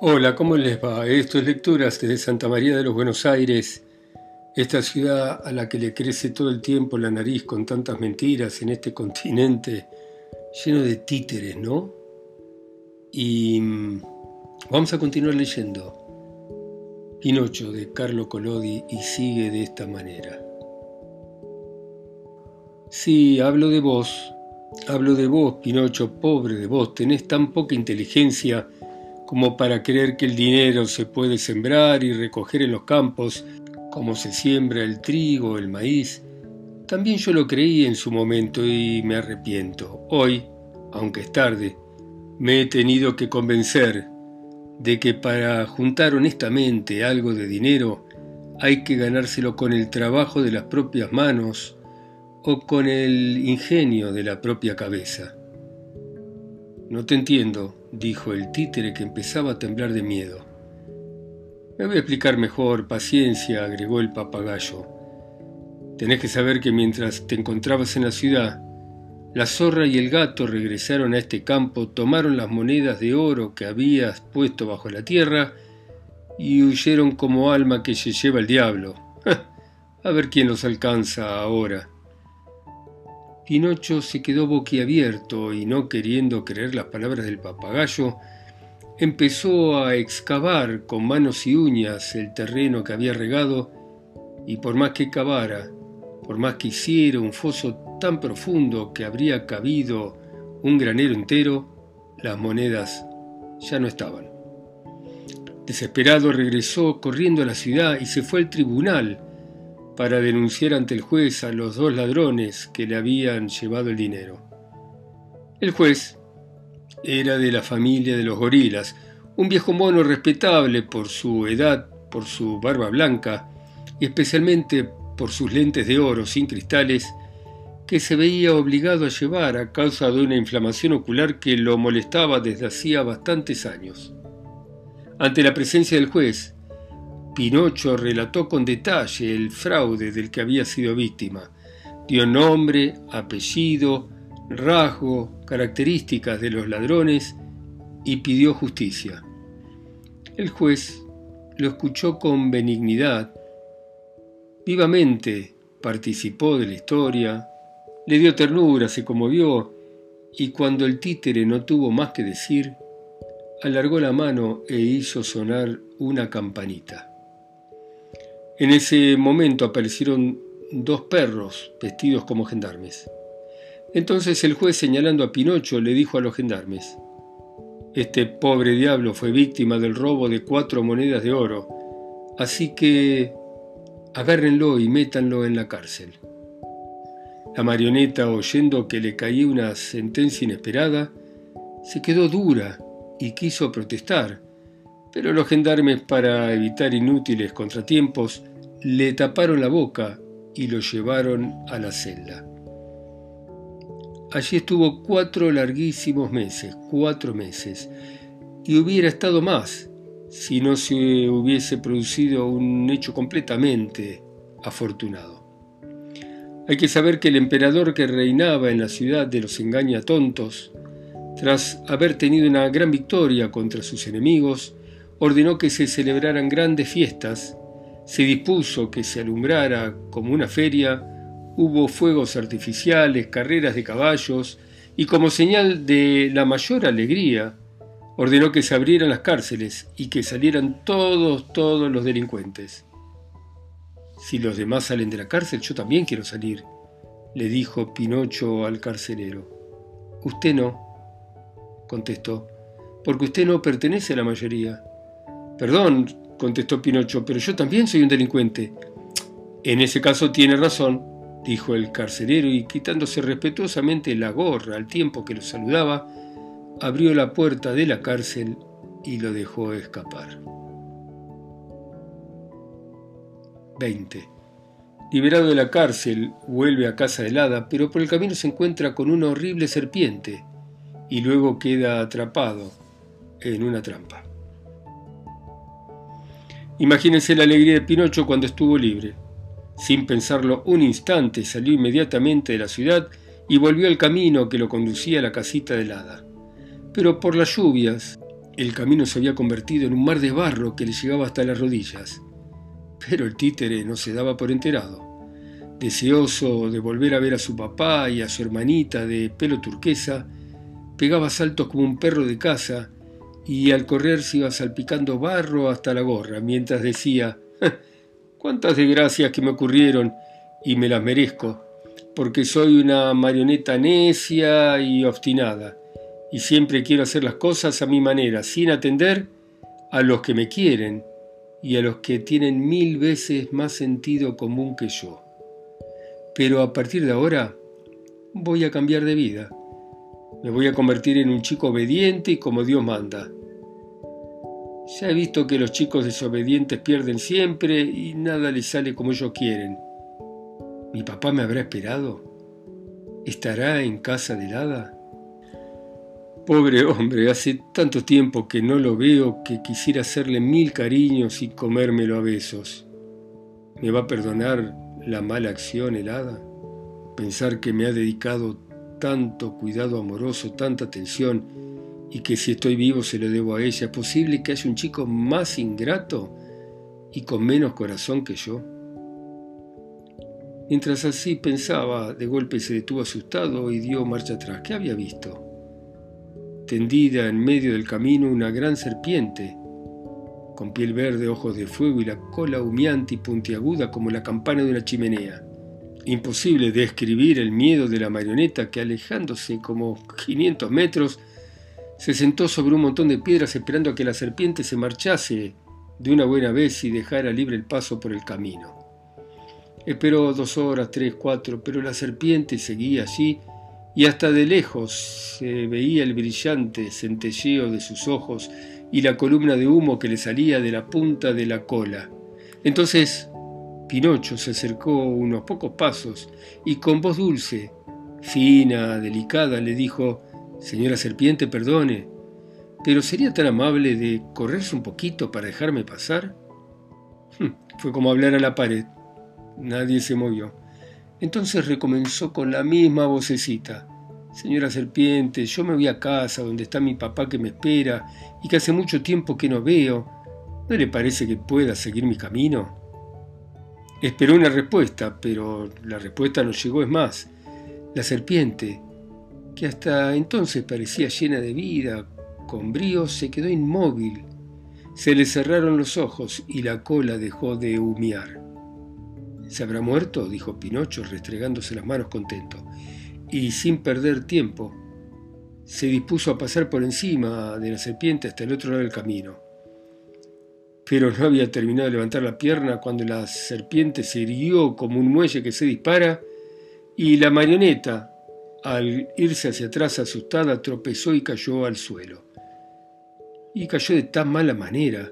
Hola, ¿cómo les va? Esto es Lecturas desde Santa María de los Buenos Aires, esta ciudad a la que le crece todo el tiempo la nariz con tantas mentiras en este continente lleno de títeres, ¿no? Y mm, vamos a continuar leyendo Pinocho de Carlo Collodi y sigue de esta manera. Sí, hablo de vos, hablo de vos, Pinocho, pobre de vos, tenés tan poca inteligencia como para creer que el dinero se puede sembrar y recoger en los campos como se siembra el trigo, el maíz. También yo lo creí en su momento y me arrepiento. Hoy, aunque es tarde, me he tenido que convencer de que para juntar honestamente algo de dinero hay que ganárselo con el trabajo de las propias manos o con el ingenio de la propia cabeza. No te entiendo, dijo el títere que empezaba a temblar de miedo. Me voy a explicar mejor, paciencia, agregó el papagayo. Tenés que saber que mientras te encontrabas en la ciudad, la zorra y el gato regresaron a este campo, tomaron las monedas de oro que habías puesto bajo la tierra y huyeron como alma que se lleva el diablo. a ver quién los alcanza ahora. Pinocho se quedó boquiabierto y no queriendo creer las palabras del papagayo, empezó a excavar con manos y uñas el terreno que había regado y por más que cavara, por más que hiciera un foso tan profundo que habría cabido un granero entero, las monedas ya no estaban. Desesperado regresó corriendo a la ciudad y se fue al tribunal para denunciar ante el juez a los dos ladrones que le habían llevado el dinero. El juez era de la familia de los gorilas, un viejo mono respetable por su edad, por su barba blanca y especialmente por sus lentes de oro sin cristales que se veía obligado a llevar a causa de una inflamación ocular que lo molestaba desde hacía bastantes años. Ante la presencia del juez, Pinocho relató con detalle el fraude del que había sido víctima. Dio nombre, apellido, rasgo, características de los ladrones y pidió justicia. El juez lo escuchó con benignidad, vivamente participó de la historia, le dio ternura, se conmovió y cuando el títere no tuvo más que decir, alargó la mano e hizo sonar una campanita. En ese momento aparecieron dos perros vestidos como gendarmes. Entonces el juez, señalando a Pinocho, le dijo a los gendarmes, Este pobre diablo fue víctima del robo de cuatro monedas de oro, así que agárrenlo y métanlo en la cárcel. La marioneta, oyendo que le caía una sentencia inesperada, se quedó dura y quiso protestar, pero los gendarmes, para evitar inútiles contratiempos, le taparon la boca y lo llevaron a la celda. Allí estuvo cuatro larguísimos meses, cuatro meses, y hubiera estado más si no se hubiese producido un hecho completamente afortunado. Hay que saber que el emperador que reinaba en la ciudad de los engañatontos, tras haber tenido una gran victoria contra sus enemigos, ordenó que se celebraran grandes fiestas se dispuso que se alumbrara como una feria, hubo fuegos artificiales, carreras de caballos, y como señal de la mayor alegría, ordenó que se abrieran las cárceles y que salieran todos, todos los delincuentes. Si los demás salen de la cárcel, yo también quiero salir, le dijo Pinocho al carcelero. Usted no, contestó, porque usted no pertenece a la mayoría. Perdón, contestó Pinocho, pero yo también soy un delincuente. En ese caso tiene razón, dijo el carcelero y quitándose respetuosamente la gorra al tiempo que lo saludaba, abrió la puerta de la cárcel y lo dejó escapar. 20. Liberado de la cárcel, vuelve a casa helada, pero por el camino se encuentra con una horrible serpiente y luego queda atrapado en una trampa. Imagínense la alegría de Pinocho cuando estuvo libre. Sin pensarlo un instante, salió inmediatamente de la ciudad y volvió al camino que lo conducía a la casita del hada. Pero por las lluvias El camino se había convertido en un mar de barro que le llegaba hasta las rodillas. Pero el títere no se daba por enterado. Deseoso de volver a ver a su papá y a su hermanita de pelo turquesa, pegaba saltos como un perro de casa y al correr se iba salpicando barro hasta la gorra, mientras decía, cuántas desgracias que me ocurrieron y me las merezco, porque soy una marioneta necia y obstinada, y siempre quiero hacer las cosas a mi manera, sin atender a los que me quieren y a los que tienen mil veces más sentido común que yo. Pero a partir de ahora voy a cambiar de vida. Me voy a convertir en un chico obediente y como Dios manda. Ya he visto que los chicos desobedientes pierden siempre y nada les sale como ellos quieren. ¿Mi papá me habrá esperado? ¿Estará en casa de hada? Pobre hombre, hace tanto tiempo que no lo veo que quisiera hacerle mil cariños y comérmelo a besos. ¿Me va a perdonar la mala acción helada? Pensar que me ha dedicado tanto cuidado amoroso, tanta atención, y que si estoy vivo se lo debo a ella. ¿Es posible que haya un chico más ingrato y con menos corazón que yo? Mientras así pensaba, de golpe se detuvo asustado y dio marcha atrás. ¿Qué había visto? Tendida en medio del camino una gran serpiente, con piel verde, ojos de fuego y la cola humeante y puntiaguda como la campana de una chimenea. Imposible describir el miedo de la marioneta que alejándose como 500 metros se sentó sobre un montón de piedras esperando a que la serpiente se marchase de una buena vez y dejara libre el paso por el camino. Esperó dos horas, tres, cuatro, pero la serpiente seguía allí y hasta de lejos se veía el brillante centelleo de sus ojos y la columna de humo que le salía de la punta de la cola. Entonces Pinocho se acercó unos pocos pasos y con voz dulce, fina, delicada, le dijo, Señora serpiente, perdone, pero ¿sería tan amable de correrse un poquito para dejarme pasar? Hm, fue como hablar a la pared. Nadie se movió. Entonces recomenzó con la misma vocecita. Señora Serpiente, yo me voy a casa donde está mi papá que me espera y que hace mucho tiempo que no veo. ¿No le parece que pueda seguir mi camino? Esperó una respuesta, pero la respuesta no llegó. Es más, la serpiente, que hasta entonces parecía llena de vida, con brío, se quedó inmóvil. Se le cerraron los ojos y la cola dejó de humear. ¿Se habrá muerto? dijo Pinocho, restregándose las manos contento y sin perder tiempo, se dispuso a pasar por encima de la serpiente hasta el otro lado del camino. Pero no había terminado de levantar la pierna cuando la serpiente se irguió como un muelle que se dispara y la marioneta, al irse hacia atrás asustada, tropezó y cayó al suelo. Y cayó de tan mala manera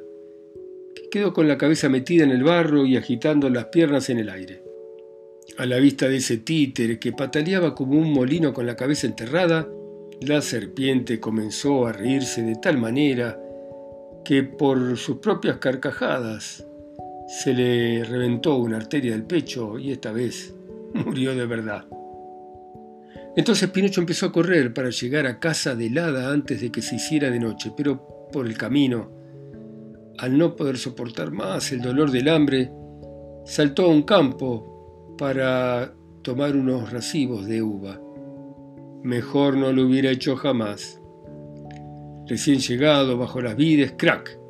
que quedó con la cabeza metida en el barro y agitando las piernas en el aire. A la vista de ese títere que pataleaba como un molino con la cabeza enterrada, la serpiente comenzó a reírse de tal manera que por sus propias carcajadas se le reventó una arteria del pecho y esta vez murió de verdad. Entonces Pinocho empezó a correr para llegar a casa de helada antes de que se hiciera de noche, pero por el camino, al no poder soportar más el dolor del hambre, saltó a un campo para tomar unos racimos de uva. Mejor no lo hubiera hecho jamás. Recién llegado bajo las vides, crack,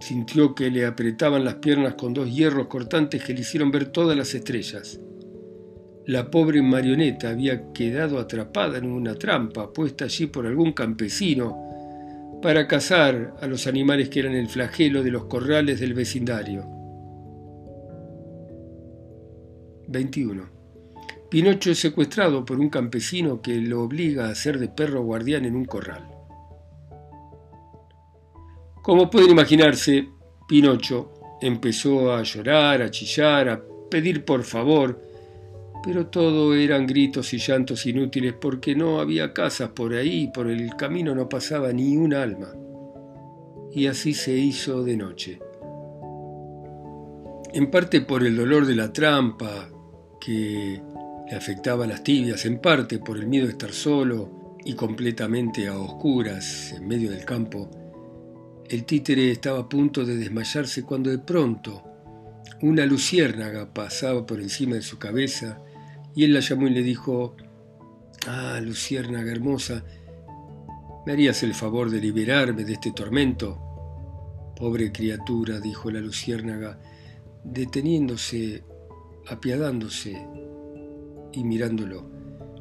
sintió que le apretaban las piernas con dos hierros cortantes que le hicieron ver todas las estrellas. La pobre marioneta había quedado atrapada en una trampa puesta allí por algún campesino para cazar a los animales que eran el flagelo de los corrales del vecindario. 21. Pinocho es secuestrado por un campesino que lo obliga a ser de perro guardián en un corral. Como pueden imaginarse, Pinocho empezó a llorar, a chillar, a pedir por favor, pero todo eran gritos y llantos inútiles porque no había casas por ahí, por el camino no pasaba ni un alma. Y así se hizo de noche. En parte por el dolor de la trampa, que le afectaba las tibias, en parte por el miedo de estar solo y completamente a oscuras en medio del campo, El títere estaba a punto de desmayarse cuando de pronto una luciérnaga pasaba por encima de su cabeza y él la llamó y le dijo, Ah, luciérnaga hermosa, ¿me harías el favor de liberarme de este tormento? Pobre criatura, dijo la luciérnaga, deteniéndose, apiadándose y mirándolo.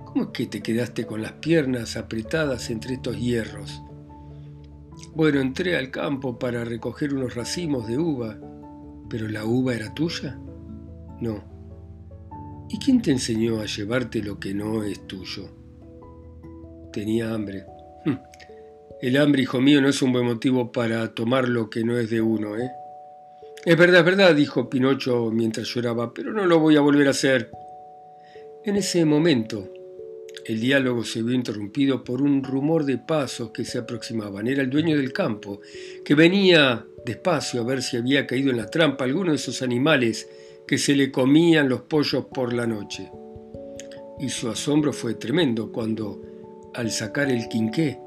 ¿Cómo es que te quedaste con las piernas apretadas entre estos hierros? Bueno, entré al campo para recoger unos racimos de uva, pero la uva era tuya. No, ¿Y quién te enseñó a llevarte lo que no es tuyo? Tenía hambre. Hm. El hambre, hijo mío, no es un buen motivo para tomar lo que no es de uno, ¿eh? Es verdad, es verdad, dijo Pinocho mientras lloraba, pero no lo voy a volver a hacer. En ese momento, el diálogo se vio interrumpido por un rumor de pasos que se aproximaban. Era el dueño del campo, que venía despacio a ver si había caído en la trampa alguno de esos animales que se le comían los pollos por la noche. Y su asombro fue tremendo cuando, al sacar el quinqué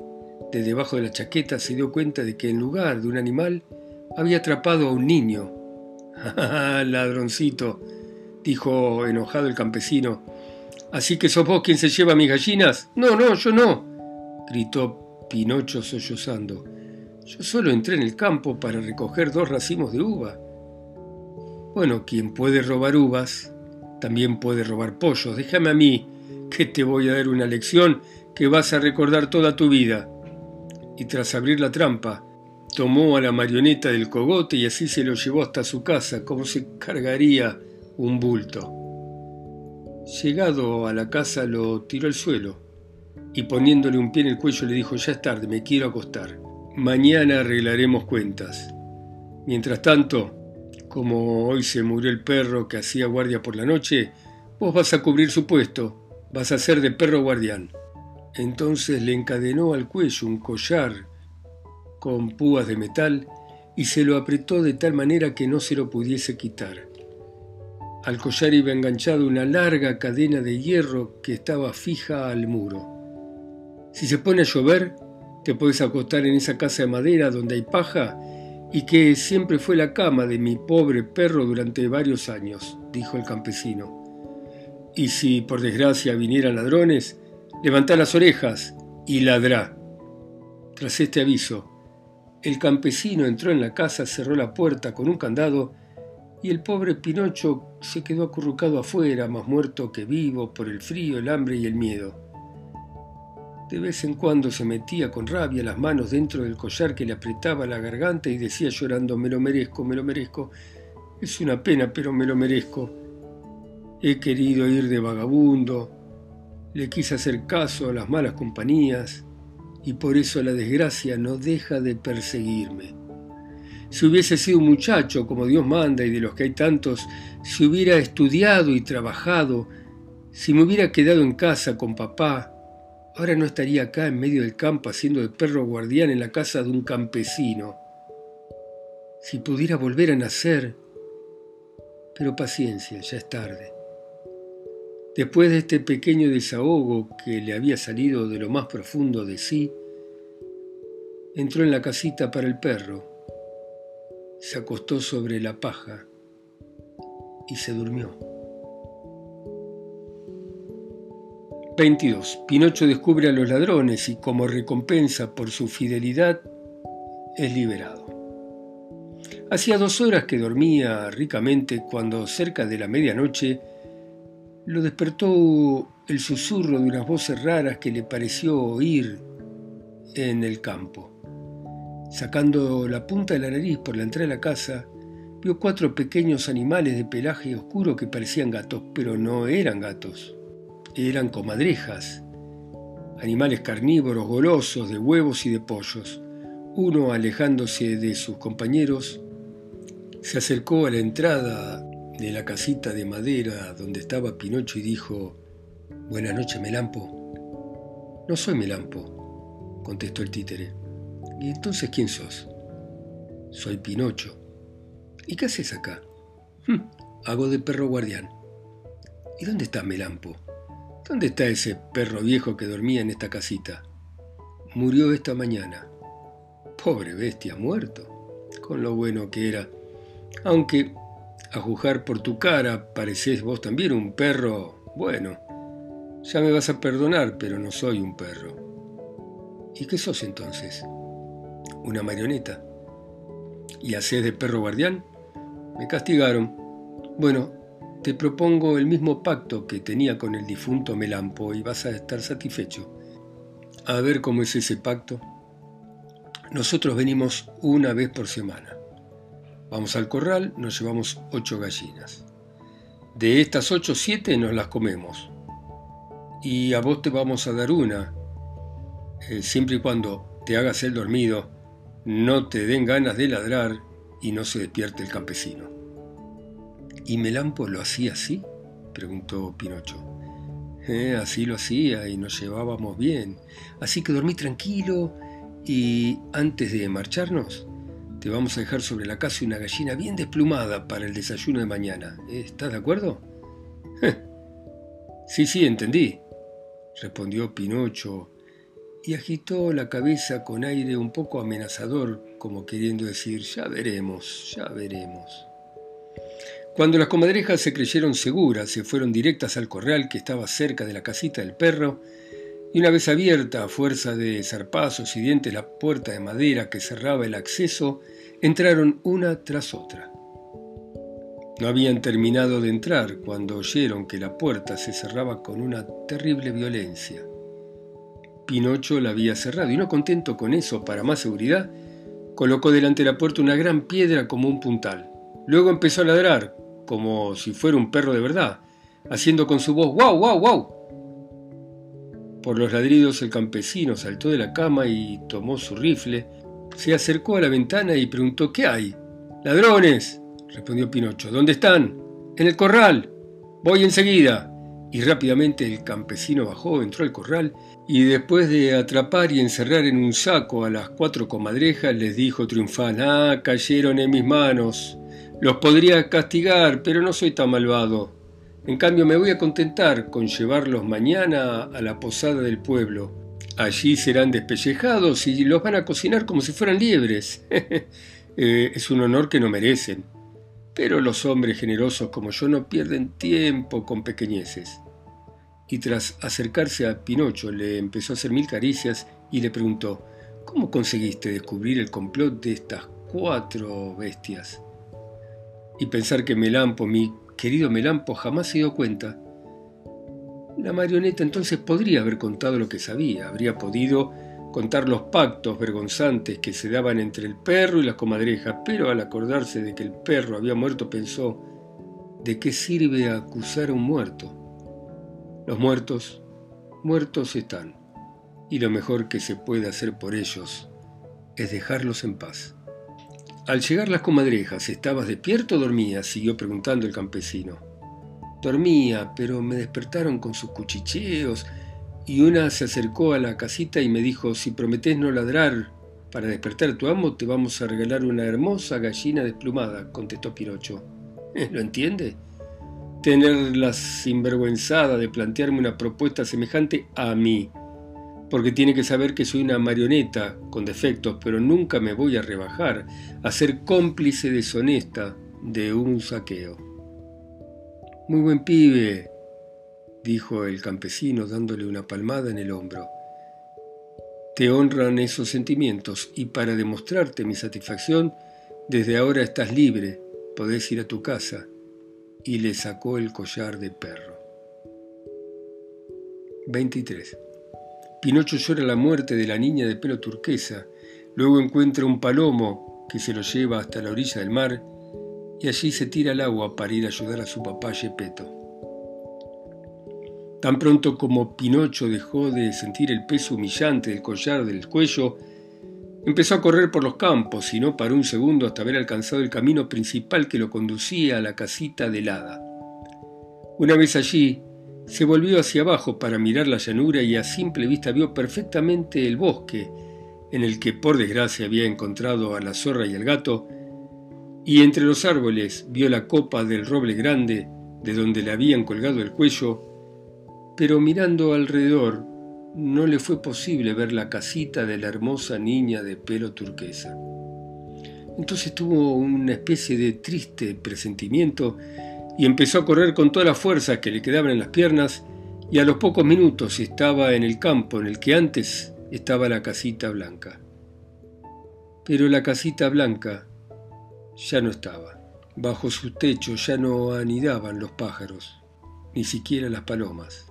de debajo de la chaqueta, se dio cuenta de que en lugar de un animal había atrapado a un niño. ¡Ah, ladroncito! dijo enojado el campesino. ¿Así que sos vos quien se lleva mis gallinas? No, no, yo no, gritó Pinocho sollozando. Yo solo entré en el campo para recoger dos racimos de uva. Bueno, quien puede robar uvas, también puede robar pollos. Déjame a mí, que te voy a dar una lección que vas a recordar toda tu vida. Y tras abrir la trampa, tomó a la marioneta del cogote y así se lo llevó hasta su casa, como se cargaría un bulto. Llegado a la casa lo tiró al suelo y poniéndole un pie en el cuello le dijo, ya es tarde, me quiero acostar. Mañana arreglaremos cuentas. Mientras tanto, como hoy se murió el perro que hacía guardia por la noche, vos vas a cubrir su puesto, vas a ser de perro guardián. Entonces le encadenó al cuello un collar con púas de metal y se lo apretó de tal manera que no se lo pudiese quitar. Al collar iba enganchada una larga cadena de hierro que estaba fija al muro. Si se pone a llover, te puedes acostar en esa casa de madera donde hay paja y que siempre fue la cama de mi pobre perro durante varios años, dijo el campesino. Y si por desgracia vinieran ladrones, levantá las orejas y ladrá. Tras este aviso, el campesino entró en la casa, cerró la puerta con un candado y el pobre Pinocho se quedó acurrucado afuera, más muerto que vivo por el frío, el hambre y el miedo. De vez en cuando se metía con rabia las manos dentro del collar que le apretaba la garganta y decía llorando, me lo merezco, me lo merezco. Es una pena, pero me lo merezco. He querido ir de vagabundo, le quise hacer caso a las malas compañías y por eso la desgracia no deja de perseguirme. Si hubiese sido un muchacho como Dios manda y de los que hay tantos, si hubiera estudiado y trabajado, si me hubiera quedado en casa con papá, Ahora no estaría acá en medio del campo haciendo de perro guardián en la casa de un campesino. Si pudiera volver a nacer. Pero paciencia, ya es tarde. Después de este pequeño desahogo que le había salido de lo más profundo de sí, entró en la casita para el perro, se acostó sobre la paja y se durmió. 22. Pinocho descubre a los ladrones y como recompensa por su fidelidad es liberado. Hacía dos horas que dormía ricamente cuando cerca de la medianoche lo despertó el susurro de unas voces raras que le pareció oír en el campo. Sacando la punta de la nariz por la entrada de la casa, vio cuatro pequeños animales de pelaje oscuro que parecían gatos, pero no eran gatos eran comadrejas, animales carnívoros golosos de huevos y de pollos. Uno, alejándose de sus compañeros, se acercó a la entrada de la casita de madera donde estaba Pinocho y dijo, Buenas noches, Melampo. No soy Melampo, contestó el títere. ¿Y entonces quién sos? Soy Pinocho. ¿Y qué haces acá? Hm, hago de perro guardián. ¿Y dónde está Melampo? ¿Dónde está ese perro viejo que dormía en esta casita? Murió esta mañana. Pobre bestia, muerto, con lo bueno que era. Aunque, a juzgar por tu cara, parecés vos también un perro, bueno, ya me vas a perdonar, pero no soy un perro. ¿Y qué sos entonces? Una marioneta. ¿Y hacés de perro guardián? Me castigaron. Bueno, te propongo el mismo pacto que tenía con el difunto Melampo y vas a estar satisfecho. A ver cómo es ese pacto. Nosotros venimos una vez por semana. Vamos al corral, nos llevamos ocho gallinas. De estas ocho, siete nos las comemos. Y a vos te vamos a dar una, eh, siempre y cuando te hagas el dormido, no te den ganas de ladrar y no se despierte el campesino. ¿Y Melampo lo hacía así? preguntó Pinocho. Eh, así lo hacía y nos llevábamos bien. Así que dormí tranquilo y antes de marcharnos, te vamos a dejar sobre la casa una gallina bien desplumada para el desayuno de mañana. ¿Estás de acuerdo? sí, sí, entendí, respondió Pinocho y agitó la cabeza con aire un poco amenazador, como queriendo decir, ya veremos, ya veremos. Cuando las comadrejas se creyeron seguras, se fueron directas al corral que estaba cerca de la casita del perro, y una vez abierta a fuerza de zarpazos y dientes la puerta de madera que cerraba el acceso, entraron una tras otra. No habían terminado de entrar cuando oyeron que la puerta se cerraba con una terrible violencia. Pinocho la había cerrado y no contento con eso, para más seguridad, colocó delante de la puerta una gran piedra como un puntal. Luego empezó a ladrar, como si fuera un perro de verdad, haciendo con su voz ¡Wow, wow, wow! Por los ladridos el campesino saltó de la cama y tomó su rifle, se acercó a la ventana y preguntó ¿Qué hay? Ladrones, respondió Pinocho. ¿Dónde están? En el corral. Voy enseguida. Y rápidamente el campesino bajó, entró al corral y después de atrapar y encerrar en un saco a las cuatro comadrejas les dijo triunfal, ah, cayeron en mis manos. Los podría castigar, pero no soy tan malvado. En cambio, me voy a contentar con llevarlos mañana a la posada del pueblo. Allí serán despellejados y los van a cocinar como si fueran liebres. Eh, es un honor que no merecen. Pero los hombres generosos como yo no pierden tiempo con pequeñeces. Y tras acercarse a Pinocho le empezó a hacer mil caricias y le preguntó, ¿cómo conseguiste descubrir el complot de estas cuatro bestias? Y pensar que Melampo, mi querido Melampo, jamás se dio cuenta. La marioneta entonces podría haber contado lo que sabía, habría podido contar los pactos vergonzantes que se daban entre el perro y la comadreja, pero al acordarse de que el perro había muerto pensó, ¿de qué sirve acusar a un muerto? Los muertos, muertos están, y lo mejor que se puede hacer por ellos es dejarlos en paz. Al llegar las comadrejas, ¿estabas despierto o dormías? siguió preguntando el campesino. Dormía, pero me despertaron con sus cuchicheos y una se acercó a la casita y me dijo, si prometés no ladrar para despertar a tu amo, te vamos a regalar una hermosa gallina desplumada, contestó Pinocho. ¿Lo entiende? Tener la sinvergüenzada de plantearme una propuesta semejante a mí, porque tiene que saber que soy una marioneta con defectos, pero nunca me voy a rebajar a ser cómplice deshonesta de un saqueo. Muy buen pibe, dijo el campesino dándole una palmada en el hombro. Te honran esos sentimientos y para demostrarte mi satisfacción, desde ahora estás libre, podés ir a tu casa. Y le sacó el collar de perro. 23. Pinocho llora la muerte de la niña de pelo turquesa, luego encuentra un palomo que se lo lleva hasta la orilla del mar y allí se tira al agua para ir a ayudar a su papá Gepetto. Tan pronto como Pinocho dejó de sentir el peso humillante del collar del cuello, empezó a correr por los campos y no paró un segundo hasta haber alcanzado el camino principal que lo conducía a la casita de hada. Una vez allí, se volvió hacia abajo para mirar la llanura y a simple vista vio perfectamente el bosque, en el que por desgracia había encontrado a la zorra y el gato, y entre los árboles vio la copa del roble grande de donde le habían colgado el cuello, pero mirando alrededor no le fue posible ver la casita de la hermosa niña de pelo turquesa. Entonces tuvo una especie de triste presentimiento y empezó a correr con todas las fuerzas que le quedaban en las piernas y a los pocos minutos estaba en el campo en el que antes estaba la casita blanca. Pero la casita blanca ya no estaba. Bajo su techo ya no anidaban los pájaros, ni siquiera las palomas,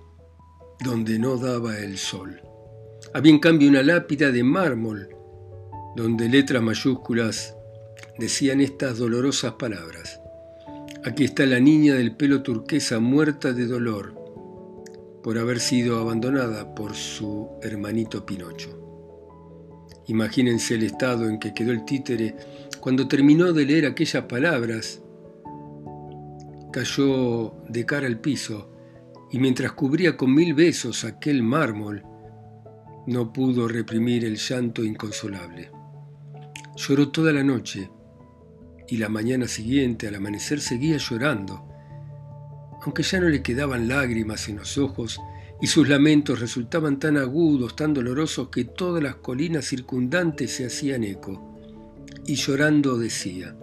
donde no daba el sol. Había en cambio una lápida de mármol, donde letras mayúsculas decían estas dolorosas palabras. Aquí está la niña del pelo turquesa muerta de dolor por haber sido abandonada por su hermanito Pinocho. Imagínense el estado en que quedó el títere cuando terminó de leer aquellas palabras. Cayó de cara al piso y mientras cubría con mil besos aquel mármol, no pudo reprimir el llanto inconsolable. Lloró toda la noche y la mañana siguiente al amanecer seguía llorando, aunque ya no le quedaban lágrimas en los ojos y sus lamentos resultaban tan agudos, tan dolorosos, que todas las colinas circundantes se hacían eco. Y llorando decía,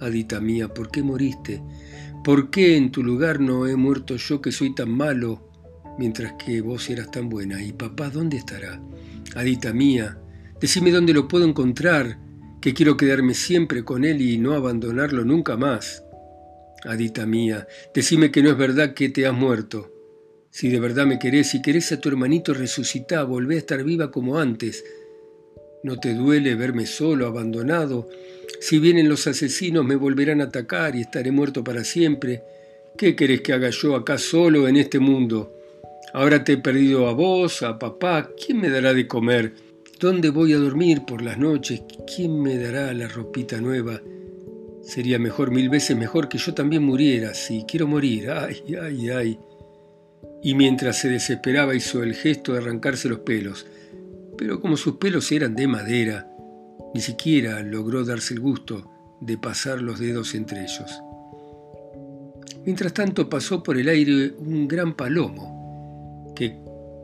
Adita mía, ¿por qué moriste? ¿Por qué en tu lugar no he muerto yo que soy tan malo, mientras que vos eras tan buena? ¿Y papá dónde estará? Adita mía, decime dónde lo puedo encontrar, que quiero quedarme siempre con él y no abandonarlo nunca más. Adita mía, decime que no es verdad que te has muerto. Si de verdad me querés, y querés a tu hermanito resucitá, volvé a estar viva como antes. ¿No te duele verme solo, abandonado? Si vienen los asesinos me volverán a atacar y estaré muerto para siempre. ¿Qué querés que haga yo acá solo en este mundo? Ahora te he perdido a vos, a papá. ¿Quién me dará de comer? ¿Dónde voy a dormir por las noches? ¿Quién me dará la ropita nueva? Sería mejor, mil veces mejor que yo también muriera. Si quiero morir. Ay, ay, ay y mientras se desesperaba hizo el gesto de arrancarse los pelos, pero como sus pelos eran de madera, ni siquiera logró darse el gusto de pasar los dedos entre ellos. Mientras tanto pasó por el aire un gran palomo,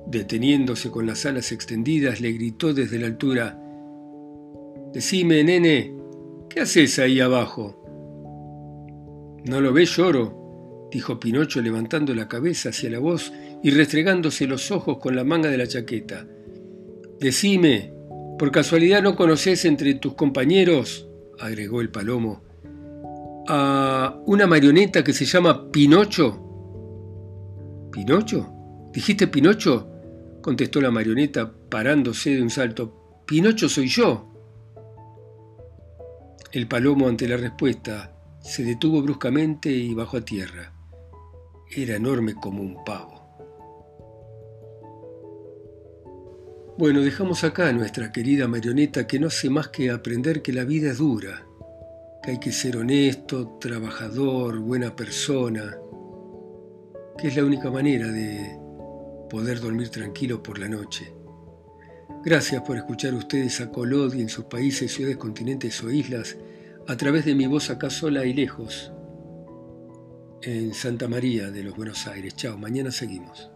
deteniéndose con las alas extendidas, le gritó desde la altura, Decime, nene, ¿qué haces ahí abajo? ¿No lo ves, lloro? dijo Pinocho levantando la cabeza hacia la voz y restregándose los ojos con la manga de la chaqueta. Decime, ¿por casualidad no conoces entre tus compañeros, agregó el palomo, a una marioneta que se llama Pinocho? ¿Pinocho? ¿Dijiste Pinocho? Contestó la marioneta parándose de un salto. Pinocho soy yo. El palomo ante la respuesta se detuvo bruscamente y bajó a tierra era enorme como un pavo. Bueno, dejamos acá a nuestra querida marioneta que no hace más que aprender que la vida es dura, que hay que ser honesto, trabajador, buena persona, que es la única manera de poder dormir tranquilo por la noche. Gracias por escuchar ustedes a Colodi en sus países, ciudades, continentes o islas a través de mi voz acá sola y lejos en Santa María de los Buenos Aires. Chao, mañana seguimos.